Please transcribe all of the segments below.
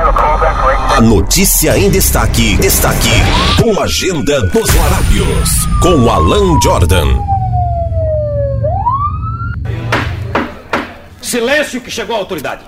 A notícia em destaque, destaque, com a agenda dos Larápios, com Alan Jordan. Silêncio que chegou a autoridade.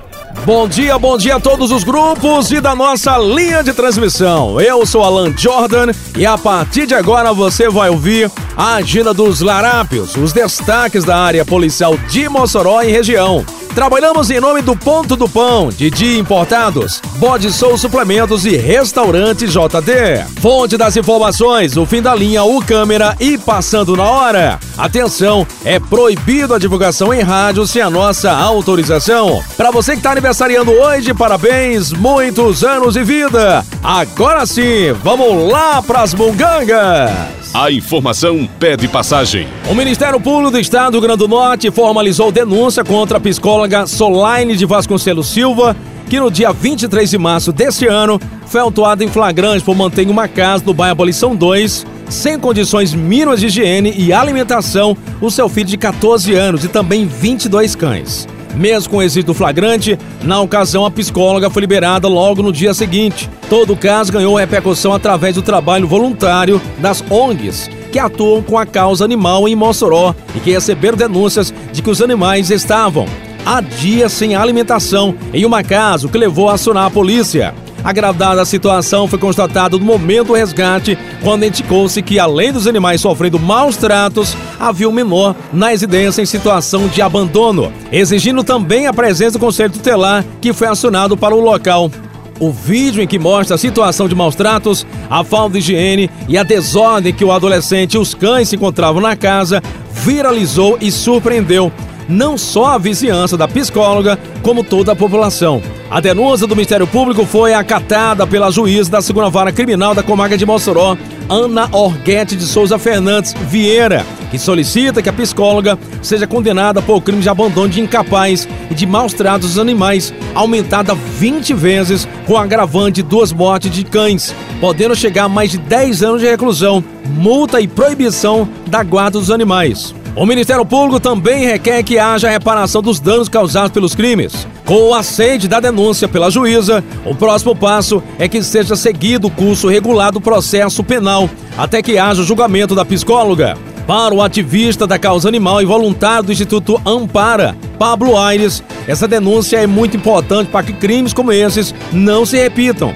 Bom dia, bom dia a todos os grupos e da nossa linha de transmissão. Eu sou Alan Jordan e a partir de agora você vai ouvir a agenda dos Larápios, os destaques da área policial de Mossoró e região. Trabalhamos em nome do Ponto do Pão, Didi Importados, Bode Sou Suplementos e Restaurante JD. Fonte das informações, o fim da linha U Câmera e passando na hora. Atenção, é proibido a divulgação em rádio sem a nossa autorização. Para você que está aniversariando hoje, parabéns, muitos anos de vida. Agora sim, vamos lá pras mungangas. A informação pede passagem. O Ministério Público do Estado do Grande do Norte formalizou denúncia contra a psicóloga Solaine de Vasconcelos Silva, que no dia 23 de março deste ano foi autuada em flagrante por manter uma casa no bairro Abolição 2, sem condições mínimas de higiene e alimentação, o seu filho de 14 anos e também 22 cães. Mesmo com êxito flagrante, na ocasião a psicóloga foi liberada logo no dia seguinte. Todo o caso ganhou repercussão através do trabalho voluntário das ONGs que atuam com a causa animal em Mossoró e que receberam denúncias de que os animais estavam há dias sem alimentação em uma casa, o que levou a acionar a polícia. Agradada a situação, foi constatado no momento do resgate, quando indicou-se que, além dos animais sofrendo maus tratos, havia um menor na residência em situação de abandono, exigindo também a presença do Conselho Tutelar, que foi acionado para o local. O vídeo em que mostra a situação de maus tratos, a falta de higiene e a desordem que o adolescente e os cães se encontravam na casa viralizou e surpreendeu não só a vizinhança da psicóloga, como toda a população. A denúncia do Ministério Público foi acatada pela juíza da segunda vara criminal da comarca de Mossoró, Ana Orguete de Souza Fernandes Vieira, que solicita que a psicóloga seja condenada por crime de abandono de incapaz e de maus tratos dos animais, aumentada 20 vezes com agravante de duas mortes de cães, podendo chegar a mais de 10 anos de reclusão, multa e proibição da guarda dos animais. O Ministério Público também requer que haja reparação dos danos causados pelos crimes. Com o aceite da denúncia pela juíza, o próximo passo é que seja seguido o curso regular do processo penal, até que haja o julgamento da psicóloga. Para o ativista da causa animal e voluntário do Instituto Ampara, Pablo Aires, essa denúncia é muito importante para que crimes como esses não se repitam.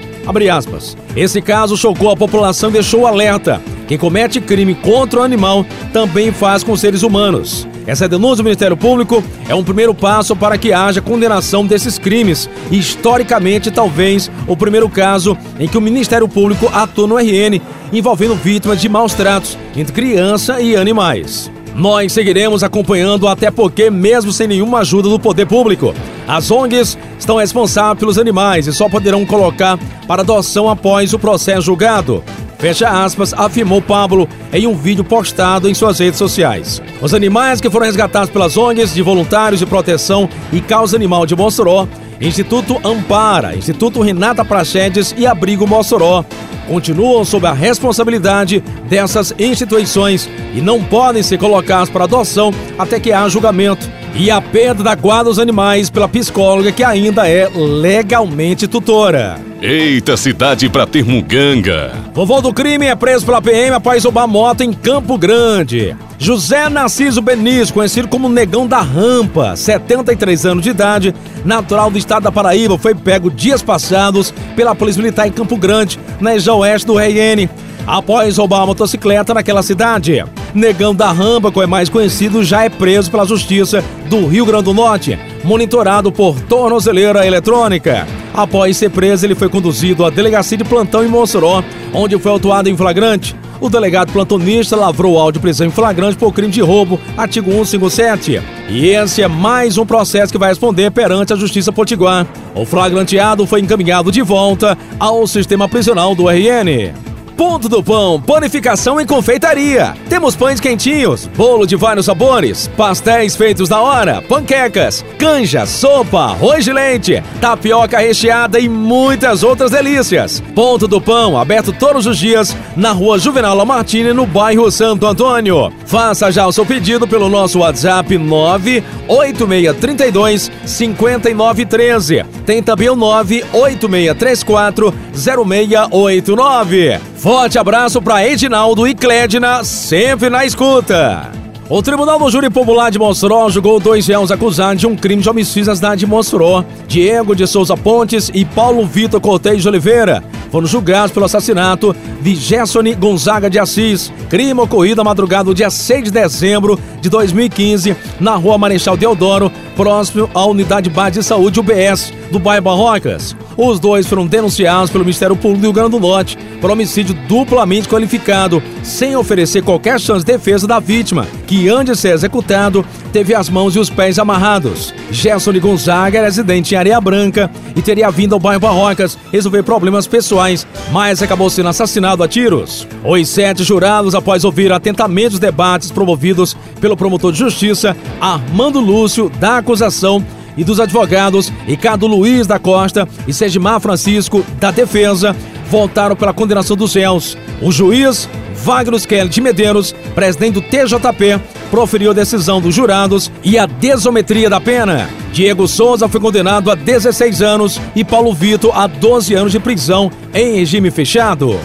Esse caso chocou a população e deixou alerta. Quem comete crime contra o animal também faz com seres humanos. Essa denúncia do Ministério Público é um primeiro passo para que haja condenação desses crimes e, historicamente, talvez o primeiro caso em que o Ministério Público atua no RN envolvendo vítimas de maus tratos entre criança e animais. Nós seguiremos acompanhando até porque, mesmo sem nenhuma ajuda do poder público, as ONGs estão responsáveis pelos animais e só poderão colocar para adoção após o processo julgado. Fecha aspas, afirmou Pablo em um vídeo postado em suas redes sociais. Os animais que foram resgatados pelas ONGs de voluntários de proteção e causa animal de Mossoró, Instituto Ampara, Instituto Renata Prachedes e Abrigo Mossoró, continuam sob a responsabilidade dessas instituições e não podem ser colocados para adoção até que haja julgamento. E a perda da guarda dos animais pela psicóloga que ainda é legalmente tutora. Eita cidade pra ter muganga. Vovô do crime é preso pela PM após roubar moto em Campo Grande. José Narciso Benício, conhecido como Negão da Rampa, 73 anos de idade, natural do estado da Paraíba, foi pego dias passados pela Polícia Militar em Campo Grande, na região oeste do RN, após roubar uma motocicleta naquela cidade. Negão da Rampa, como é mais conhecido, já é preso pela Justiça do Rio Grande do Norte, monitorado por tornozeleira eletrônica. Após ser preso, ele foi conduzido à delegacia de plantão em Mossoró, onde foi autuado em flagrante. O delegado plantonista lavrou áudio de prisão em flagrante por crime de roubo, artigo 157. E esse é mais um processo que vai responder perante a Justiça Potiguar. O flagranteado foi encaminhado de volta ao sistema prisional do RN. Ponto do Pão, panificação e confeitaria. Temos pães quentinhos, bolo de vários sabores, pastéis feitos na hora, panquecas, canja, sopa, arroz de leite, tapioca recheada e muitas outras delícias. Ponto do Pão, aberto todos os dias na rua Juvenal Lamartine, no bairro Santo Antônio. Faça já o seu pedido pelo nosso WhatsApp 98632 5913. Tem também o 98634 0689. Forte abraço para Edinaldo e Clédina, sempre na escuta. O Tribunal do Júri Popular de Mossoró julgou dois réus acusados de um crime de homicídio na cidade de Mossoró. Diego de Souza Pontes e Paulo Vitor Cortez de Oliveira foram julgados pelo assassinato de Gessone Gonzaga de Assis. Crime ocorrido na madrugada do dia 6 de dezembro de 2015, na rua Marechal Deodoro, próximo à unidade base de saúde UBS do bairro Barrocas. Os dois foram denunciados pelo Ministério Público do Rio Grande do Norte por homicídio duplamente qualificado, sem oferecer qualquer chance de defesa da vítima, que antes de ser executado, teve as mãos e os pés amarrados. Gerson de Gonzaga era residente em Areia Branca e teria vindo ao bairro Barrocas resolver problemas pessoais, mas acabou sendo assassinado a tiros. Os sete jurados, após ouvir atentamente os debates promovidos pelo promotor de justiça, Armando Lúcio, da acusação, e dos advogados Ricardo Luiz da Costa e Segimar Francisco da Defesa votaram pela condenação dos réus. O juiz Wagner Kelly de Medeiros, presidente do TJP, proferiu a decisão dos jurados e a desometria da pena. Diego Souza foi condenado a 16 anos e Paulo Vitor a 12 anos de prisão em regime fechado.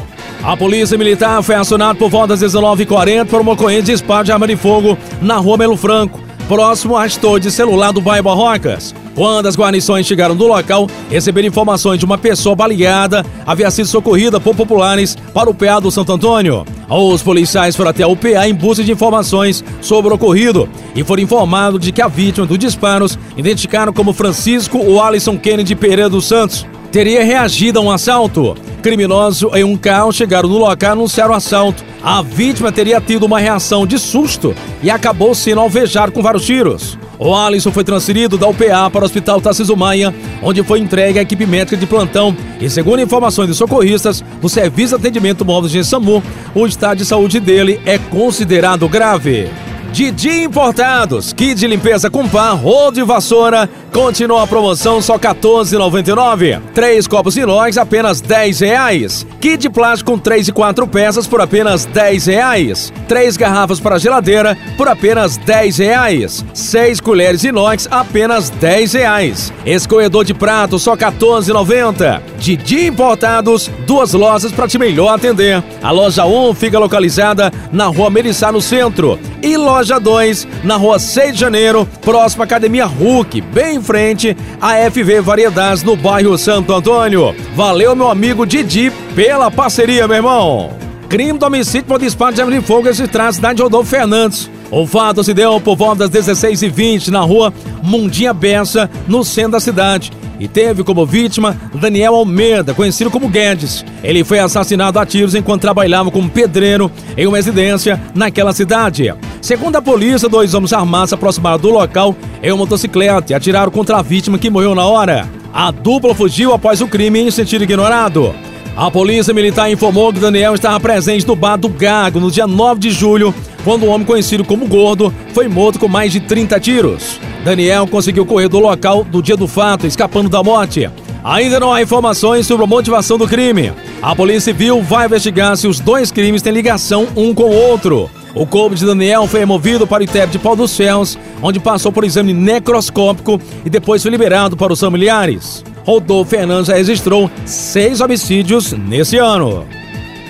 A polícia militar foi acionada por volta das 19h40 por uma ocorrência de disparo de arma de fogo na rua Melo Franco próximo à de celular do bairro Barrocas. Quando as guarnições chegaram no local, receberam informações de uma pessoa baleada havia sido socorrida por populares para o PA do Santo Antônio. Os policiais foram até o PA em busca de informações sobre o ocorrido e foram informados de que a vítima dos disparos, identificaram como Francisco ou Alisson Kennedy Pereira dos Santos, teria reagido a um assalto. Criminosos em um carro chegaram no local e anunciaram o assalto. A vítima teria tido uma reação de susto e acabou sendo alvejado com vários tiros. O Alisson foi transferido da UPA para o Hospital Tarcísio Maia, onde foi entregue a equipe médica de plantão. E segundo informações de socorristas do Serviço de Atendimento Móvel de SAMU, o estado de saúde dele é considerado grave. Didi Importados, kit de limpeza com pá, rodo e vassoura, continua a promoção só 14,99. Três copos inox apenas 10 reais. Kit de plástico com 3 e 4 peças por apenas 10 reais. Três garrafas para geladeira por apenas 10 reais. Seis colheres inox apenas 10 reais. Escorredor de prato só 14,90. Didi Importados, duas lojas para te melhor atender. A loja 1 fica localizada na rua Melissá no centro e loja 2 na rua 6 de janeiro, próxima à Academia Hulk, bem em frente à FV Variedades no bairro Santo Antônio. Valeu, meu amigo Didi, pela parceria, meu irmão. Crime do homicídio por disparo de arma de fogo traz da cidade de Rodolfo Fernandes. O fato se deu por volta das 16h20 na rua Mundinha Bessa, no centro da cidade e teve como vítima Daniel Almeida, conhecido como Guedes. Ele foi assassinado a tiros enquanto trabalhava como pedreiro em uma residência naquela cidade. Segundo a polícia, dois homens armados se aproximaram do local em uma motocicleta e atiraram contra a vítima que morreu na hora. A dupla fugiu após o crime em sentido ignorado. A polícia militar informou que Daniel estava presente no bar do Gago no dia 9 de julho, quando um homem conhecido como Gordo foi morto com mais de 30 tiros. Daniel conseguiu correr do local do dia do fato, escapando da morte. Ainda não há informações sobre a motivação do crime. A Polícia Civil vai investigar se os dois crimes têm ligação um com o outro. O corpo de Daniel foi removido para o intérprete de Pau dos Ferros, onde passou por exame necroscópico e depois foi liberado para os familiares. Rodolfo Fernandes registrou seis homicídios nesse ano.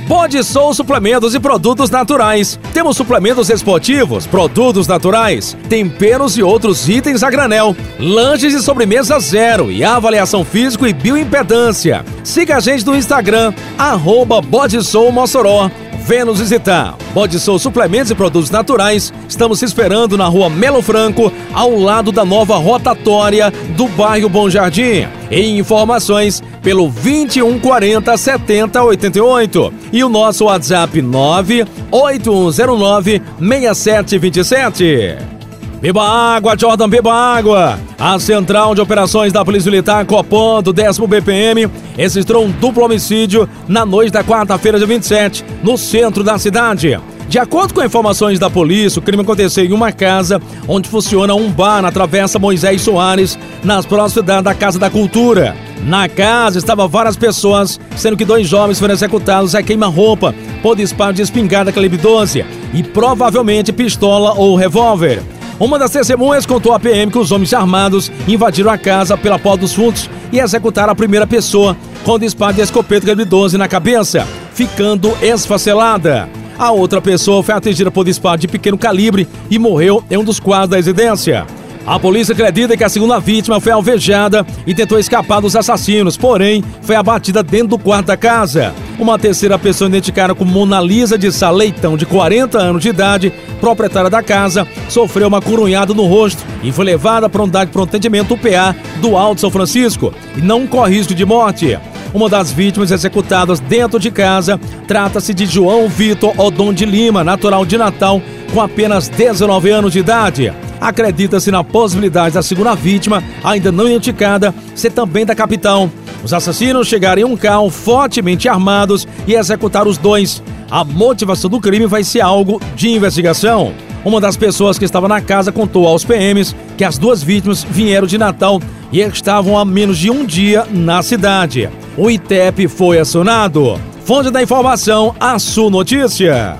Bode Sou Suplementos e Produtos Naturais. Temos suplementos esportivos, produtos naturais, temperos e outros itens a granel, lanches e sobremesa zero e avaliação físico e bioimpedância. Siga a gente no Instagram, arroba Mossoró Venha nos visitar. Bode Sou Suplementos e Produtos Naturais. Estamos esperando na rua Melo Franco, ao lado da nova rotatória do bairro Bom Jardim. E informações pelo 2140 7088 e o nosso WhatsApp 98109 6727. Beba água, Jordan, beba água. A Central de Operações da Polícia Militar Copan do 10 BPM registrou um duplo homicídio na noite da quarta-feira, dia 27, no centro da cidade. De acordo com informações da polícia, o crime aconteceu em uma casa onde funciona um bar na Travessa Moisés Soares, nas proximidades da Casa da Cultura. Na casa estavam várias pessoas, sendo que dois jovens foram executados a queima-roupa por disparo de espingarda calibre 12 e provavelmente pistola ou revólver. Uma das testemunhas contou à PM que os homens armados invadiram a casa pela porta dos fundos e executaram a primeira pessoa com disparo de escopeta calibre 12 na cabeça, ficando esfacelada. A outra pessoa foi atingida por disparo de pequeno calibre e morreu em um dos quadros da residência. A polícia acredita que a segunda vítima foi alvejada e tentou escapar dos assassinos, porém foi abatida dentro do quarto da casa. Uma terceira pessoa identificada como Mona Lisa de Sá Leitão, de 40 anos de idade, proprietária da casa, sofreu uma curunhada no rosto e foi levada para a unidade de pronto atendimento UPA do Alto São Francisco e não corre risco de morte. Uma das vítimas executadas dentro de casa trata-se de João Vitor Odon de Lima, natural de Natal, com apenas 19 anos de idade. Acredita-se na possibilidade da segunda vítima, ainda não identificada, ser também da capital. Os assassinos chegaram em um carro fortemente armados e executaram os dois. A motivação do crime vai ser algo de investigação. Uma das pessoas que estava na casa contou aos PMs que as duas vítimas vieram de Natal e estavam há menos de um dia na cidade. O ITEP foi acionado. Fonte da informação, a Su Notícia.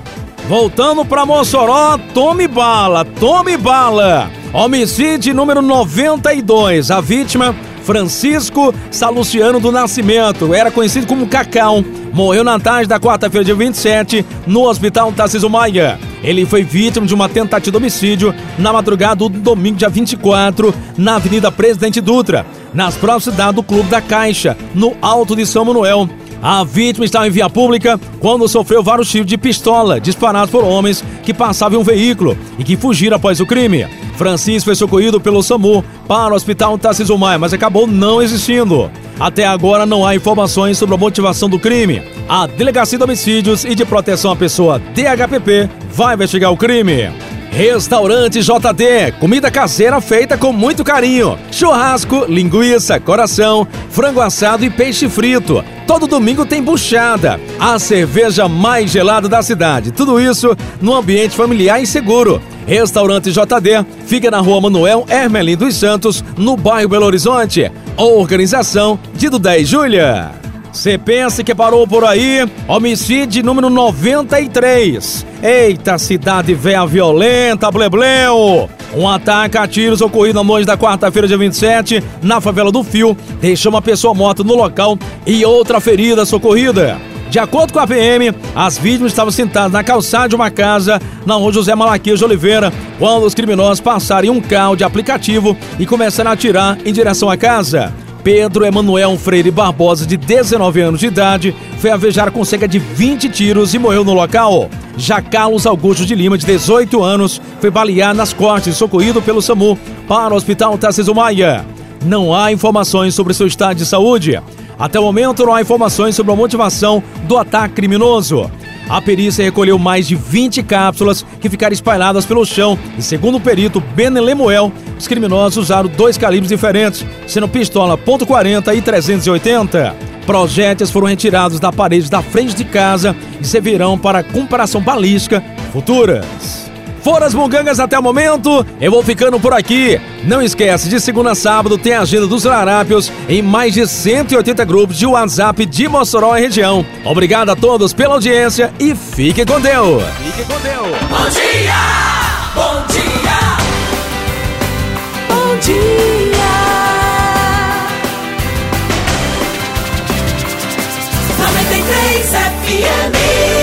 Voltando para Mossoró, tome bala, tome bala. Homicídio número 92. A vítima, Francisco Saluciano do Nascimento, era conhecido como Cacau. Morreu na tarde da quarta-feira, dia 27, no Hospital Tarcísio Maia. Ele foi vítima de uma tentativa de homicídio na madrugada do domingo, dia 24, na Avenida Presidente Dutra, nas proximidades do Clube da Caixa, no Alto de São Manuel. A vítima estava em via pública quando sofreu vários tiros de pistola disparados por homens que passavam em um veículo e que fugiram após o crime. Francisco foi socorrido pelo SAMU para o Hospital Tarcísio Maia, mas acabou não existindo. Até agora não há informações sobre a motivação do crime. A Delegacia de Homicídios e de Proteção à Pessoa DHPP vai investigar o crime. Restaurante JD, comida caseira feita com muito carinho. Churrasco, linguiça, coração, frango assado e peixe frito. Todo domingo tem buchada, a cerveja mais gelada da cidade. Tudo isso no ambiente familiar e seguro. Restaurante JD fica na rua Manuel Hermelin dos Santos, no bairro Belo Horizonte. Organização de Dudé e Júlia. Você pensa que parou por aí? Homicídio número 93. Eita, cidade véia violenta, blebleu! Um ataque a tiros ocorrido na noite da quarta-feira, dia 27, na favela do Fio, deixou uma pessoa morta no local e outra ferida socorrida. De acordo com a PM, as vítimas estavam sentadas na calçada de uma casa na rua José Malaquias de Oliveira, quando os criminosos passaram em um carro de aplicativo e começaram a atirar em direção à casa. Pedro Emanuel Freire Barbosa, de 19 anos de idade, foi avejar com cerca de 20 tiros e morreu no local. Já Carlos Augusto de Lima, de 18 anos, foi baleado nas costas e socorrido pelo SAMU para o Hospital Tarcísio Maia. Não há informações sobre seu estado de saúde. Até o momento, não há informações sobre a motivação do ataque criminoso. A perícia recolheu mais de 20 cápsulas que ficaram espalhadas pelo chão e, segundo o perito Ben Lemuel, os criminosos usaram dois calibres diferentes, sendo pistola .40 e 380. Projéteis foram retirados da parede da frente de casa e servirão para comparação balística futuras. Foram as mongangas até o momento, eu vou ficando por aqui. Não esquece, de segunda a sábado tem a agenda dos larápios em mais de 180 grupos de WhatsApp de Mossoró e região. Obrigado a todos pela audiência e fique com Deus. Fique com Deus. Bom dia! Bom dia! Bom dia! 93 FM